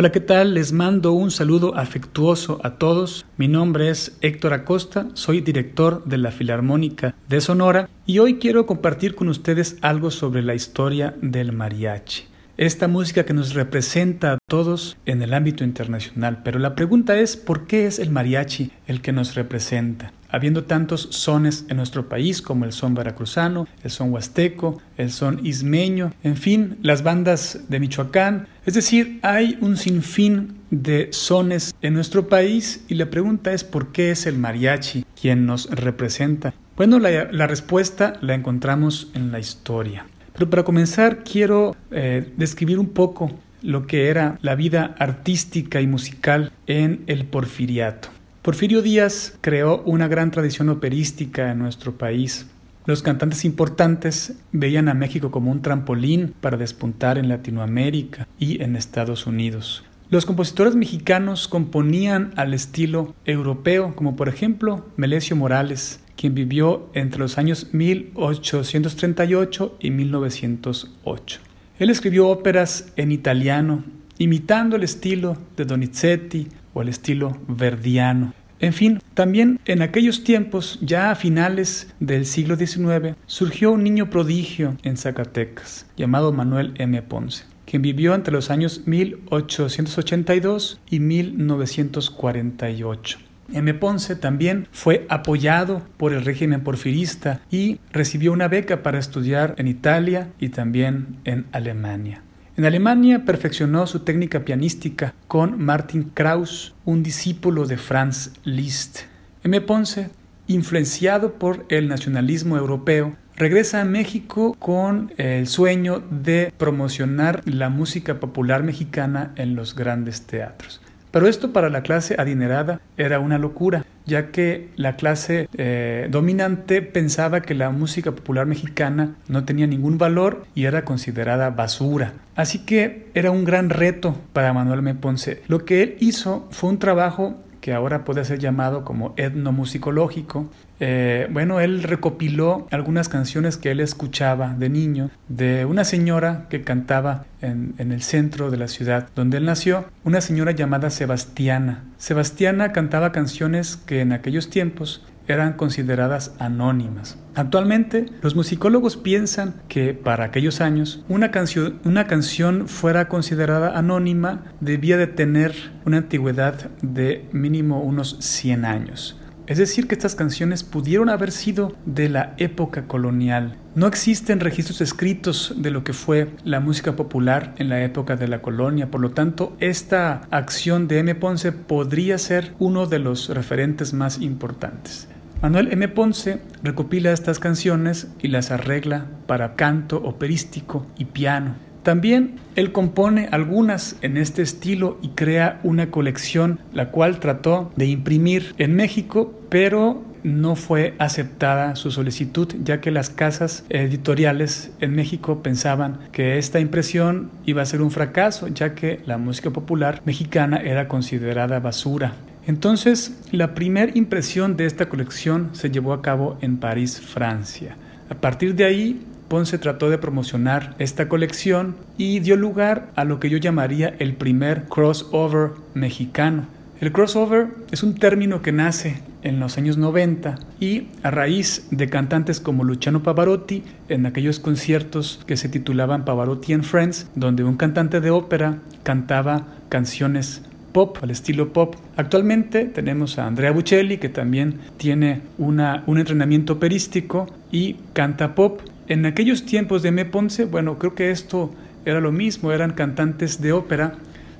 Hola, ¿qué tal? Les mando un saludo afectuoso a todos. Mi nombre es Héctor Acosta, soy director de la Filarmónica de Sonora y hoy quiero compartir con ustedes algo sobre la historia del mariachi. Esta música que nos representa a todos en el ámbito internacional. Pero la pregunta es, ¿por qué es el mariachi el que nos representa? Habiendo tantos sones en nuestro país como el son veracruzano, el son huasteco, el son ismeño, en fin, las bandas de Michoacán. Es decir, hay un sinfín de sones en nuestro país y la pregunta es ¿por qué es el mariachi quien nos representa? Bueno, la, respuesta la encontramos en la historia. Pero para comenzar quiero eh, describir un poco lo que era la vida artística y musical en el porfiriato. Porfirio Díaz creó una gran tradición operística en nuestro país. Los cantantes importantes veían a México como un trampolín para despuntar en Latinoamérica y en Estados Unidos. Los compositores mexicanos componían al estilo europeo, como por ejemplo Melesio Morales, quien vivió entre los años 1838 y 1908. Él escribió óperas en italiano, imitando el estilo de Donizetti, o el estilo verdiano. En fin, también en aquellos tiempos, ya a finales del siglo XIX, surgió un niño prodigio en Zacatecas, llamado Manuel M. Ponce, quien vivió entre los años 1882 y 1948. M. Ponce también fue apoyado por el régimen porfirista y recibió una beca para estudiar en Italia y también en Alemania. En Alemania perfeccionó su técnica pianística con Martin Krauss, un discípulo de Franz Liszt. M. Ponce, influenciado por el nacionalismo europeo, regresa a México con el sueño de promocionar la música popular mexicana en los grandes teatros. Pero esto para la clase adinerada era una locura, ya que la clase eh, dominante pensaba que la música popular mexicana no tenía ningún valor y era considerada basura. Así que era un gran reto para Manuel M. Ponce. Lo que él hizo fue un trabajo que ahora puede ser llamado como etnomusicológico. Eh, bueno, él recopiló algunas canciones que él escuchaba de niño de una señora que cantaba en, el centro de la ciudad donde él nació, una señora llamada Sebastiana. Sebastiana cantaba canciones que en aquellos tiempos eran consideradas anónimas. Actualmente, los musicólogos piensan que para aquellos años una canción, una canción fuera considerada anónima debía de tener una antigüedad de mínimo unos 100 años. Es decir, que estas canciones pudieron haber sido de la época colonial. No existen registros escritos de lo que fue la música popular en la época de la colonia, por lo tanto, esta acción de M. Ponce podría ser uno de los referentes más importantes. Manuel M. Ponce recopila estas canciones y las arregla para canto operístico y piano. También él compone algunas en este estilo y crea una colección, la cual trató de imprimir en México, pero no fue aceptada su solicitud, ya que las casas editoriales en México pensaban que esta impresión iba a ser un fracaso, ya que la música popular mexicana era considerada basura. Entonces, la primera impresión de esta colección se llevó a cabo en París, Francia. A partir de ahí, Ponce trató de promocionar esta colección y dio lugar a lo que yo llamaría el primer crossover mexicano. El crossover es un término que nace en los años 90 y a raíz de cantantes como Luciano Pavarotti en aquellos conciertos que se titulaban Pavarotti and Friends, donde un cantante de ópera cantaba canciones pop, al estilo pop. Actualmente tenemos a Andrea Buccelli, que también tiene una, un entrenamiento operístico y canta pop. En aquellos tiempos de Me Ponce, bueno, creo que esto era lo mismo, eran cantantes de ópera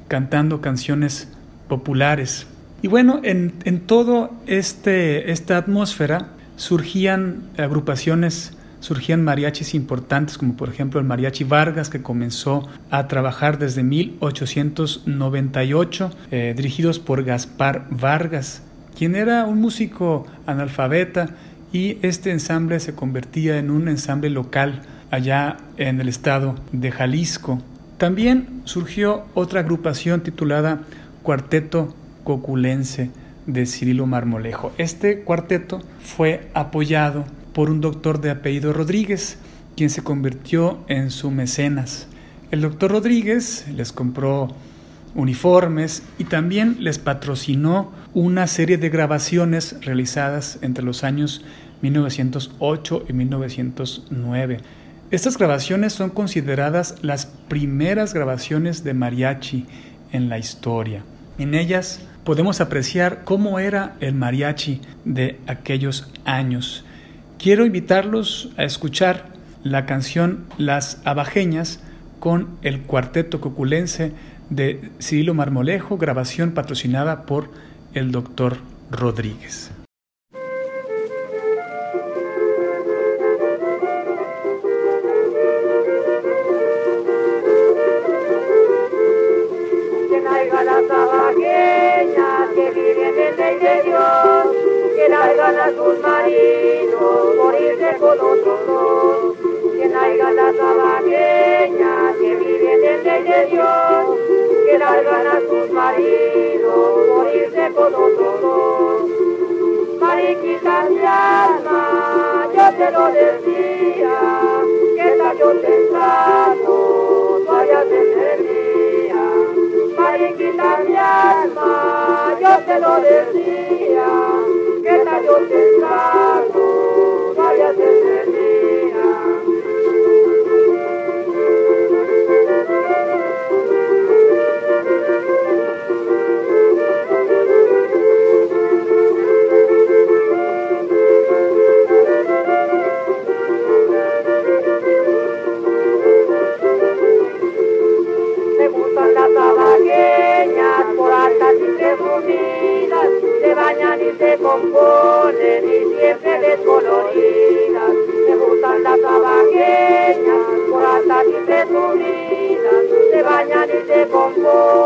cantando canciones populares. Y bueno, en, en toda este, esta atmósfera surgían agrupaciones surgían mariachis importantes como por ejemplo el mariachi Vargas que comenzó a trabajar desde 1898 eh, dirigidos por Gaspar Vargas quien era un músico analfabeta y este ensamble se convertía en un ensamble local allá en el estado de Jalisco. También surgió otra agrupación titulada Cuarteto Coculense de Cirilo Marmolejo. Este cuarteto fue apoyado por un doctor de apellido Rodríguez, quien se convirtió en su mecenas. El doctor Rodríguez les compró uniformes y también les patrocinó una serie de grabaciones realizadas entre los años 1908 y 1909. Estas grabaciones son consideradas las primeras grabaciones de mariachi en la historia. En ellas podemos apreciar cómo era el mariachi de aquellos años. Quiero invitarlos a escuchar la canción Las Abajeñas con el cuarteto coculense de Cirilo Marmolejo, grabación patrocinada por el doctor Rodríguez. Lord.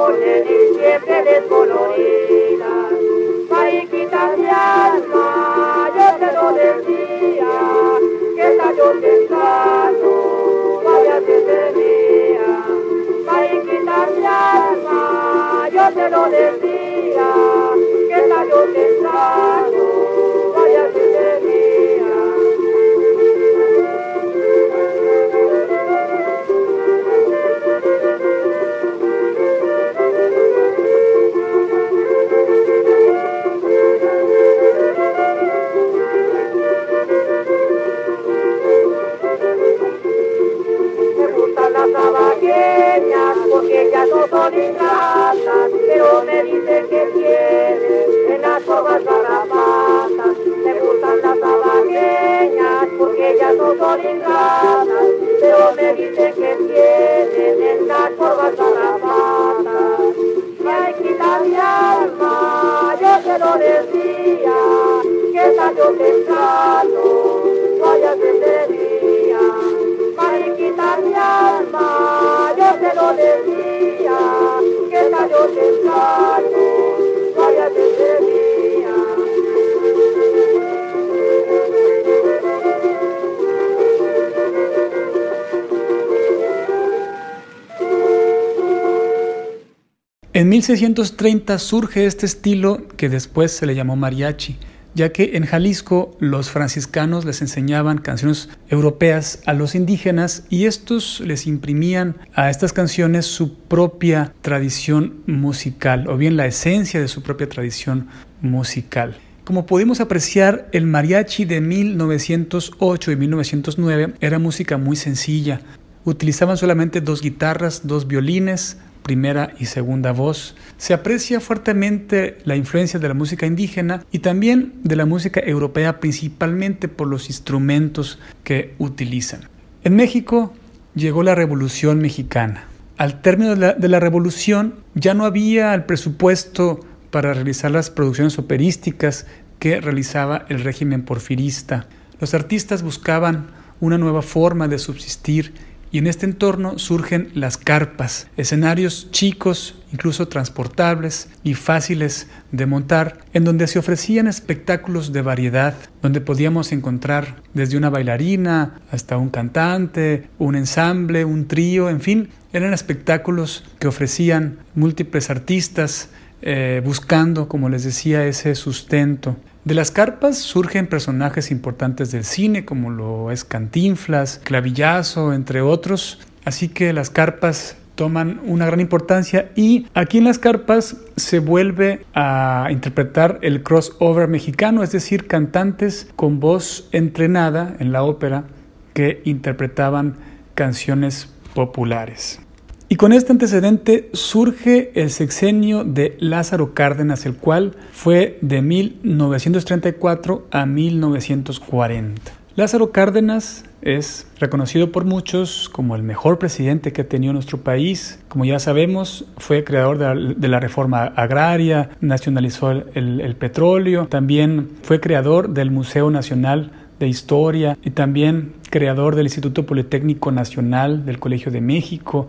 En 1630 surge este estilo que después se le llamó mariachi, ya que en Jalisco los franciscanos les enseñaban canciones europeas a los indígenas y estos les imprimían a estas canciones su propia tradición musical o bien la esencia de su propia tradición musical. Como pudimos apreciar, el mariachi de 1908 y 1909 era música muy sencilla. Utilizaban solamente dos guitarras, dos violines, primera y segunda voz. Se aprecia fuertemente la influencia de la música indígena y también de la música europea, principalmente por los instrumentos que utilizan. En México llegó la Revolución Mexicana. Al término de la, revolución ya no había el presupuesto para realizar las producciones operísticas que realizaba el régimen porfirista. Los artistas buscaban una nueva forma de subsistir y en este entorno surgen las carpas, escenarios chicos, incluso transportables y fáciles de montar, en donde se ofrecían espectáculos de variedad, donde podíamos encontrar desde una bailarina hasta un cantante, un ensamble, un trío, en fin, eran espectáculos que ofrecían múltiples artistas eh, buscando, como les decía, ese sustento. De las carpas surgen personajes importantes del cine, como lo es Cantinflas, Clavillazo, entre otros. Así que las carpas toman una gran importancia y aquí en las carpas se vuelve a interpretar el crossover mexicano, es decir, cantantes con voz entrenada en la ópera que interpretaban canciones populares. Y con este antecedente surge el sexenio de Lázaro Cárdenas, el cual fue de 1934 a 1940. Lázaro Cárdenas es reconocido por muchos como el mejor presidente que ha tenido nuestro país. Como ya sabemos, fue creador de la, reforma agraria, nacionalizó el, petróleo, también fue creador del Museo Nacional de Historia y también creador del Instituto Politécnico Nacional del Colegio de México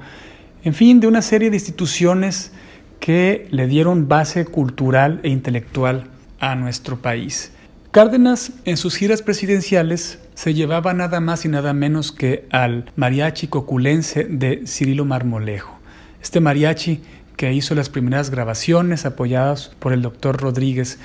en fin, de una serie de instituciones que le dieron base cultural e intelectual a nuestro país. Cárdenas en sus giras presidenciales se llevaba nada más y nada menos que al mariachi coculense de Cirilo Marmolejo. Este mariachi que hizo las primeras grabaciones apoyadas por el doctor Rodríguez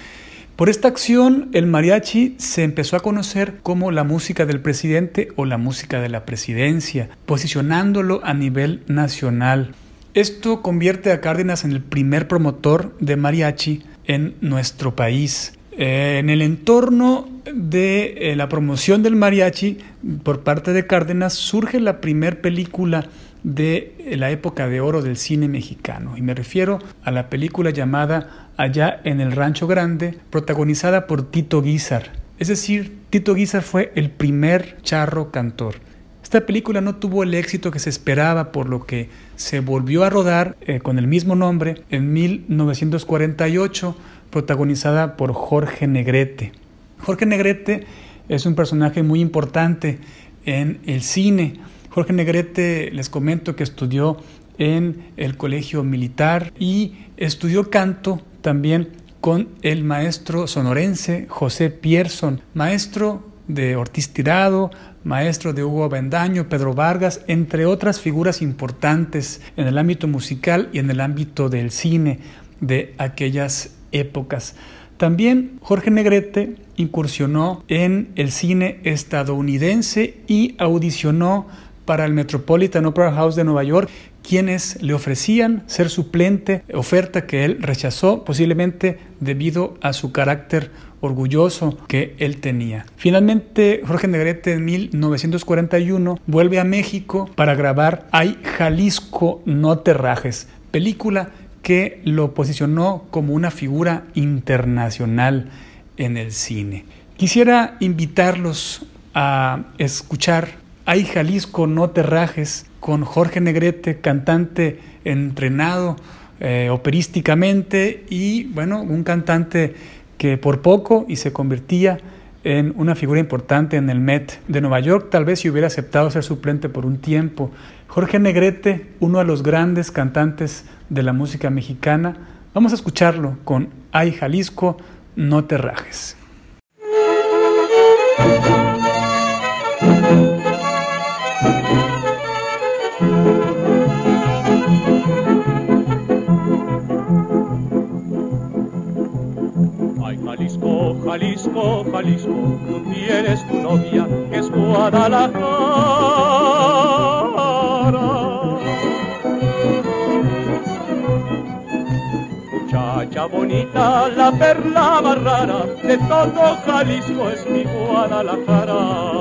por esta acción, el mariachi se empezó a conocer como la música del presidente o la música de la presidencia, posicionándolo a nivel nacional. Esto convierte a Cárdenas en el primer promotor de mariachi en nuestro país. Eh, en el entorno de eh, la promoción del mariachi por parte de Cárdenas surge la primera película de la época de oro del cine mexicano. Y me refiero a la película llamada Allá en el Rancho Grande, protagonizada por Tito Guizar. Es decir, Tito Guizar fue el primer charro cantor. Esta película no tuvo el éxito que se esperaba, por lo que se volvió a rodar eh, con el mismo nombre en 1948, protagonizada por Jorge Negrete. Jorge Negrete es un personaje muy importante en el cine Jorge Negrete, les comento que estudió en el colegio militar y estudió canto también con el maestro sonorense José Pierson, maestro de Ortiz Tirado, maestro de Hugo Bendaño, Pedro Vargas, entre otras figuras importantes en el ámbito musical y en el ámbito del cine de aquellas épocas. También Jorge Negrete incursionó en el cine estadounidense y audicionó para el Metropolitan Opera House de Nueva York, quienes le ofrecían ser suplente, oferta que él rechazó posiblemente debido a su carácter orgulloso que él tenía. Finalmente, Jorge Negrete en 1941 vuelve a México para grabar Ay Jalisco no te rajes, película que lo posicionó como una figura internacional en el cine. Quisiera invitarlos a escuchar hay Jalisco, no te rajes, con Jorge Negrete, cantante entrenado eh, operísticamente y, bueno, un cantante que por poco y se convertía en una figura importante en el Met de Nueva York, tal vez si hubiera aceptado ser suplente por un tiempo. Jorge Negrete, uno de los grandes cantantes de la música mexicana, vamos a escucharlo con Ay Jalisco, no te rajes. Jalisco, tú tienes tu novia que es Guadalajara. Muchacha bonita, la perla más rara de todo Jalisco es mi Guadalajara.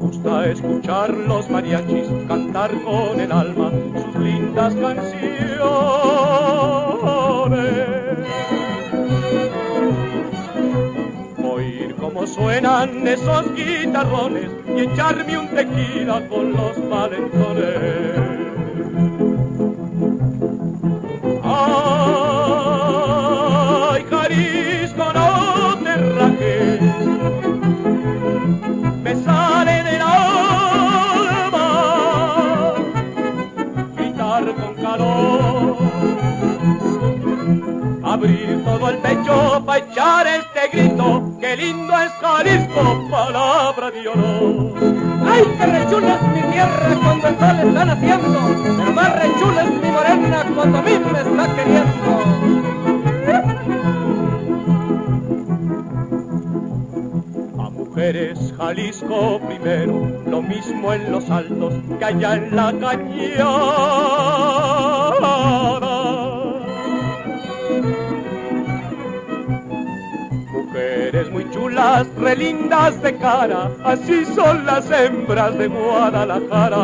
Gusta escuchar los mariachis cantar con el alma sus lindas canciones. Oír cómo suenan esos guitarrones y echarme un tequila con los valentones. Jalisco, palabra de honor. ¡Ay, qué rechula es mi tierra cuando el sol está naciendo! Pero más rechula es mi morena cuando a mí me está queriendo. A mujeres Jalisco primero, lo mismo en los altos que allá en la cañada. Chulas, relindas de cara, así son las hembras de Guadalajara.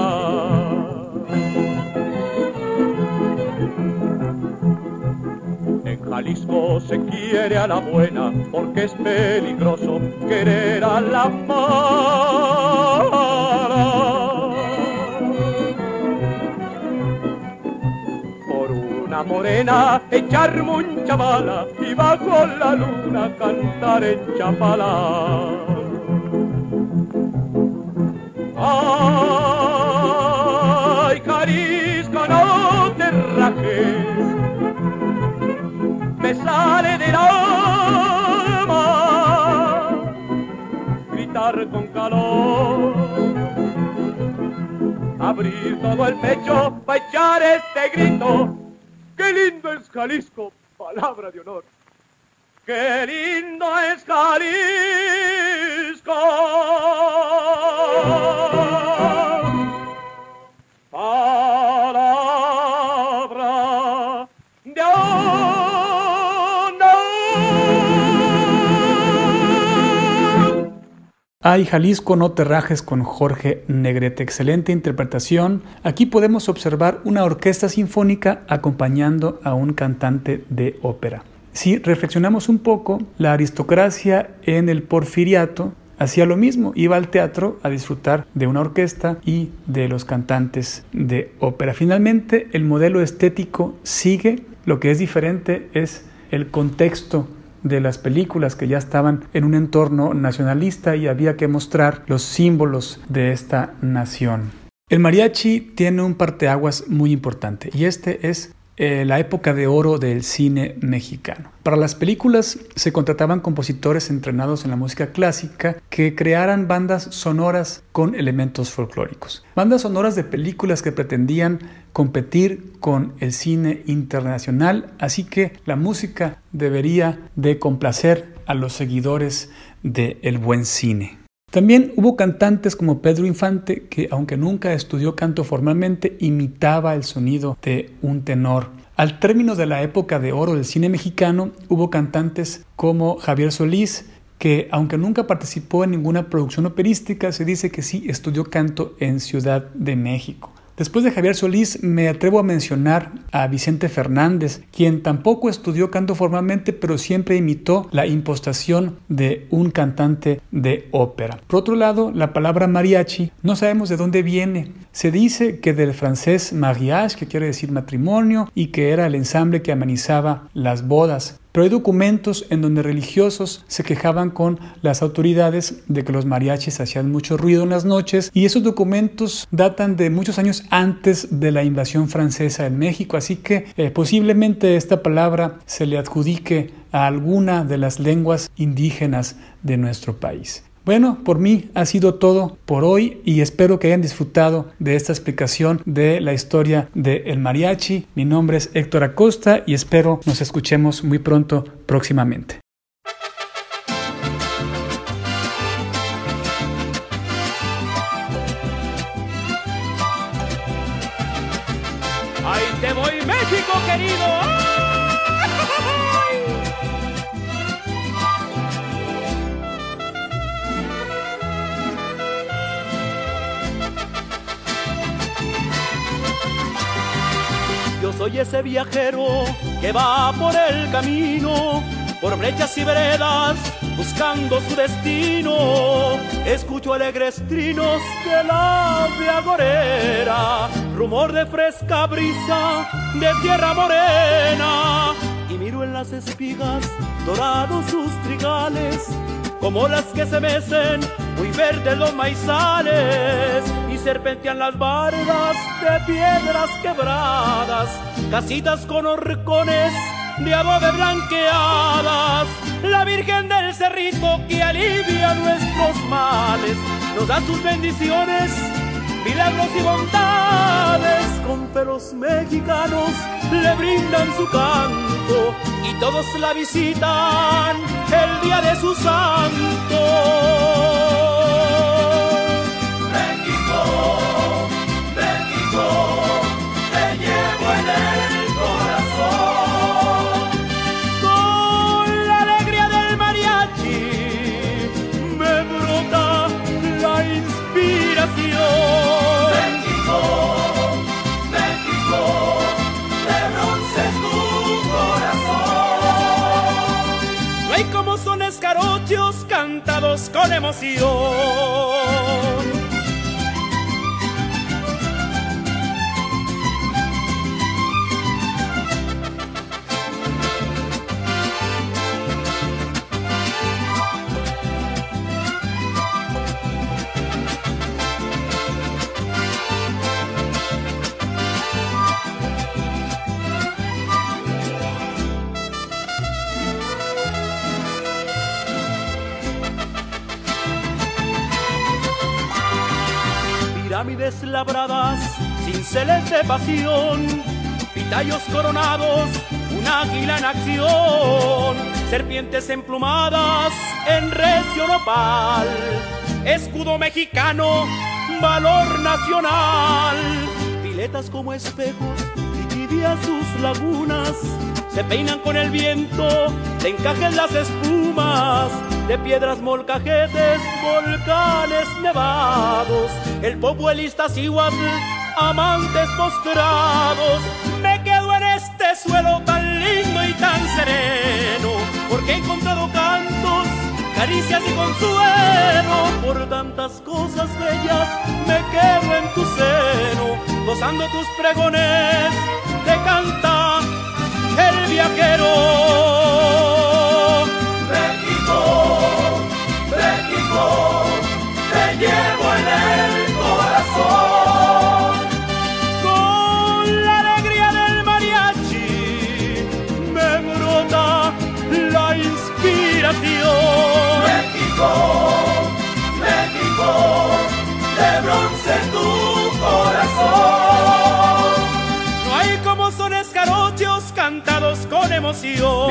En Jalisco se quiere a la buena porque es peligroso querer a la mala. Por una morena echarme un chavala y bajo la luna cantar en Chapala. Ay, Jalisco, no te rajes me sale del alma gritar con calor, abrir todo el pecho para echar este grito. ¡Qué lindo es Jalisco! Palabra de honor. ¡Qué lindo es Jalisco! Ay, Jalisco, no te rajes con Jorge Negrete. Excelente interpretación. Aquí podemos observar una orquesta sinfónica acompañando a un cantante de ópera. Si reflexionamos un poco, la aristocracia en el porfiriato hacía lo mismo, iba al teatro a disfrutar de una orquesta y de los cantantes de ópera. Finalmente, el modelo estético sigue, lo que es diferente es el contexto de las películas que ya estaban en un entorno nacionalista y había que mostrar los símbolos de esta nación. El mariachi tiene un parteaguas muy importante y este es eh, la época de oro del cine mexicano. Para las películas se contrataban compositores entrenados en la música clásica que crearan bandas sonoras con elementos folclóricos. Bandas sonoras de películas que pretendían competir con el cine internacional, así que la música debería de complacer a los seguidores del buen cine. También hubo cantantes como Pedro Infante que, aunque nunca estudió canto formalmente, imitaba el sonido de un tenor. Al término de la época de oro del cine mexicano, hubo cantantes como Javier Solís, que aunque nunca participó en ninguna producción operística, se dice que sí estudió canto en Ciudad de México. Después de Javier Solís me atrevo a mencionar a Vicente Fernández, quien tampoco estudió canto formalmente, pero siempre imitó la impostación de un cantante de ópera. Por otro lado, la palabra mariachi no sabemos de dónde viene. Se dice que del francés mariage, que quiere decir matrimonio, y que era el ensamble que amenizaba las bodas. Pero hay documentos en donde religiosos se quejaban con las autoridades de que los mariachis hacían mucho ruido en las noches y esos documentos datan de muchos años antes de la invasión francesa en México, así que eh, posiblemente esta palabra se le adjudique a alguna de las lenguas indígenas de nuestro país. Bueno, por mí ha sido todo por hoy y espero que hayan disfrutado de esta explicación de la historia del mariachi. Mi nombre es Héctor Acosta y espero nos escuchemos muy pronto próximamente. Soy ese viajero que va por el camino, por brechas y veredas, buscando su destino. Escucho alegres trinos de la agorera, rumor de fresca brisa de tierra morena. Y miro en las espigas dorados sus trigales, como las que se mecen, muy verdes los maizales. Serpentean las bardas de piedras quebradas, casitas con horcones de adobe blanqueadas. la Virgen del Cerrito que alivia nuestros males, nos da sus bendiciones, milagros y bondades. Con pelos mexicanos le brindan su canto y todos la visitan el día de su santo. Emoción. Labradas, cinceles de pasión, pitayos coronados, un águila en acción, serpientes emplumadas en recio nopal, escudo mexicano, valor nacional, piletas como espejos y tibias sus lagunas, se peinan con el viento, se encajen las espumas, de piedras molcajetes, volcanes nevados, el popuelista Cihuatl, amantes postrados. Me quedo en este suelo tan lindo y tan sereno, porque he encontrado cantos, caricias y consuelo. Por tantas cosas bellas me quedo en tu seno, gozando tus pregones, te canta el viajero. Llevo en el corazón. Con la alegría del mariachi me brota la inspiración. México, México, de bronce tu corazón. No hay como son escarochos cantados con emoción.